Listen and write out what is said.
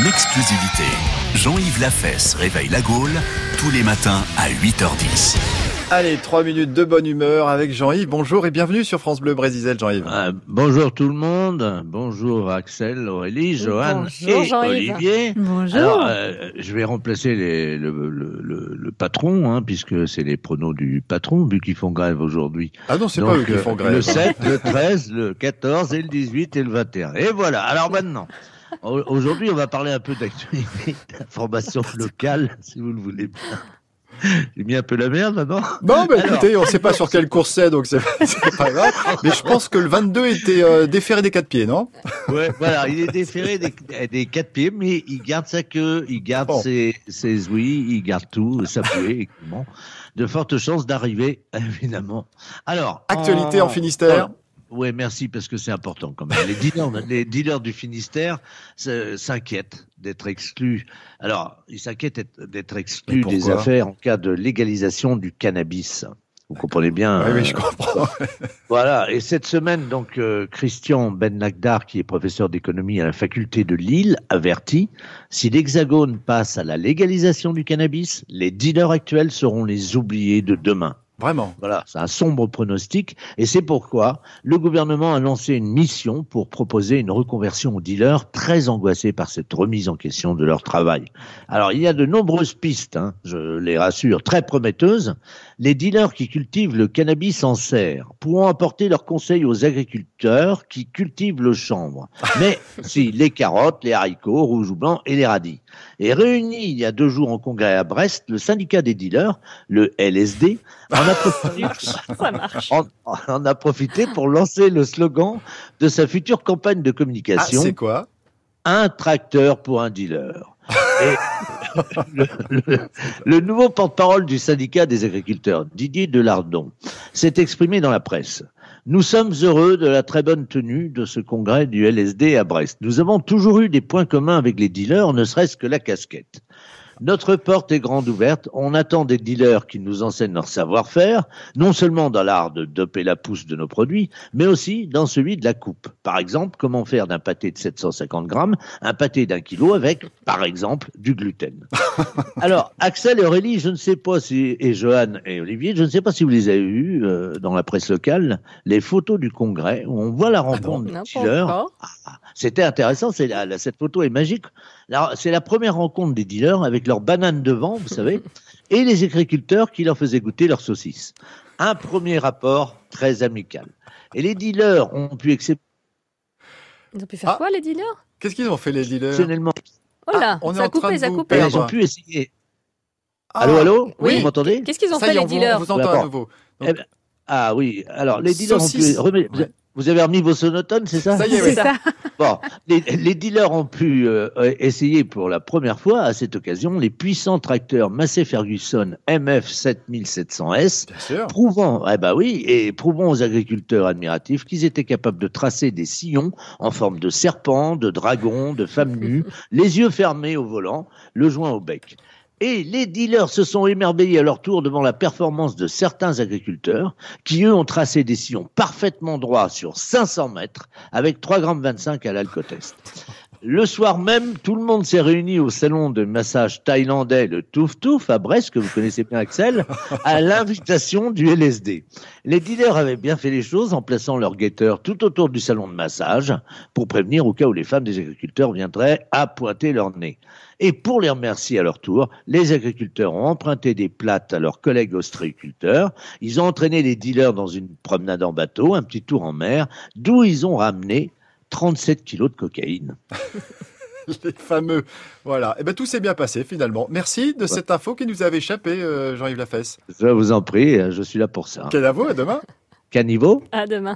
En exclusivité, Jean-Yves Lafesse réveille la Gaule tous les matins à 8h10. Allez, trois minutes de bonne humeur avec Jean-Yves. Bonjour et bienvenue sur France Bleu Brésil, Jean-Yves. Euh, bonjour tout le monde. Bonjour Axel, Aurélie, Johan et Olivier. Bonjour. Alors, euh, je vais remplacer les, le, le, le, le, patron, hein, puisque c'est les pronos du patron, vu qu'ils font grève aujourd'hui. Ah non, c'est pas eux qui font grève. Le 7, le 13, le 14 et le 18 et le 21. Et voilà. Alors maintenant. Aujourd'hui, on va parler un peu d'actualité, d'information locale, si vous le voulez bien. J'ai mis un peu la merde maintenant. Non, mais écoutez, on ne sait pas sur quelle course c'est, donc c'est pas grave. Mais je pense que le 22 était euh, déféré des quatre pieds, non? Ouais, voilà, il est déféré des, des quatre pieds, mais il garde sa queue, il garde bon. ses, ses ouïes, il garde tout, sa pouée, évidemment. De fortes chances d'arriver, évidemment. Alors. Actualité en, en Finistère. Oui, merci, parce que c'est important quand même. Les dealers, les dealers du Finistère s'inquiètent d'être exclus. Alors, ils s'inquiètent d'être exclus des affaires en cas de légalisation du cannabis. Vous comprenez bien. Oui, oui je comprends. voilà. Et cette semaine, donc, euh, Christian Ben Nagdar, qui est professeur d'économie à la faculté de Lille, avertit si l'Hexagone passe à la légalisation du cannabis, les dealers actuels seront les oubliés de demain. Vraiment. Voilà, c'est un sombre pronostic. Et c'est pourquoi le gouvernement a lancé une mission pour proposer une reconversion aux dealers très angoissés par cette remise en question de leur travail. Alors, il y a de nombreuses pistes, hein, je les rassure, très prometteuses. Les dealers qui cultivent le cannabis en serre pourront apporter leurs conseils aux agriculteurs qui cultivent le chanvre. Mais si les carottes, les haricots, rouges ou blancs et les radis. Et réuni il y a deux jours en congrès à Brest, le syndicat des dealers, le LSD, en a profité, en, en a profité pour lancer le slogan de sa future campagne de communication. Ah, c'est quoi? Un tracteur pour un dealer. Et le, le, le, nouveau porte-parole du syndicat des agriculteurs, Didier Delardon, s'est exprimé dans la presse. Nous sommes heureux de la très bonne tenue de ce congrès du LSD à Brest. Nous avons toujours eu des points communs avec les dealers, ne serait-ce que la casquette. Notre porte est grande ouverte. On attend des dealers qui nous enseignent leur savoir-faire, non seulement dans l'art de doper la pousse de nos produits, mais aussi dans celui de la coupe. Par exemple, comment faire d'un pâté de 750 grammes un pâté d'un kilo avec, par exemple, du gluten. Alors, Axel et Aurélie, je ne sais pas si, et Johan et Olivier, je ne sais pas si vous les avez eus euh, dans la presse locale, les photos du congrès où on voit la rencontre ah des dealers. Ah, C'était intéressant, c'est la, la, cette photo est magique. C'est la première rencontre des dealers avec leurs bananes devant, vous savez, et les agriculteurs qui leur faisaient goûter leurs saucisses. Un premier rapport très amical. Et les dealers ont pu accepter. Ils ont pu faire ah. quoi, les dealers? Qu'est-ce qu'ils ont fait, les dealers? Oh là, ah, on ça a coupé, ça a coupé. Ils ont pu essayer. Ah. Allô, allô? Oui, vous m'entendez? Qu'est-ce qu'ils ont ça fait, les dealers on vous entend à nouveau. Donc... Eh ben, ah oui, alors les dealers Saucisse. ont pu... Ouais. Vous avez remis vos sonotones, c'est ça Ça y est, oui. ça. Bon, les, les, dealers ont pu euh, essayer pour la première fois, à cette occasion, les puissants tracteurs Massey Ferguson MF 7700S, prouvant, eh ben oui, et prouvant aux agriculteurs admiratifs qu'ils étaient capables de tracer des sillons en forme de serpents, de dragons, de femmes nues, les yeux fermés au volant, le joint au bec. Et les dealers se sont émerveillés à leur tour devant la performance de certains agriculteurs qui, eux, ont tracé des sillons parfaitement droits sur 500 mètres avec 3,25 grammes à l'alcotest. Le soir même, tout le monde s'est réuni au salon de massage thaïlandais, le Touf Touf, à Brest, que vous connaissez bien, Axel, à l'invitation du LSD. Les dealers avaient bien fait les choses en plaçant leurs guetteurs tout autour du salon de massage pour prévenir au cas où les femmes des agriculteurs viendraient à pointer leur nez. Et pour les remercier à leur tour, les agriculteurs ont emprunté des plates à leurs collègues ostréiculteurs. Ils ont entraîné les dealers dans une promenade en bateau, un petit tour en mer, d'où ils ont ramené 37 kilos de cocaïne. les fameux. Voilà. Et eh ben tout s'est bien passé finalement. Merci de ouais. cette info qui nous avait échappé, euh, Jean-Yves Lafesse. Je vous en prie, je suis là pour ça. Quel à vous, à demain. Caniveau? À demain.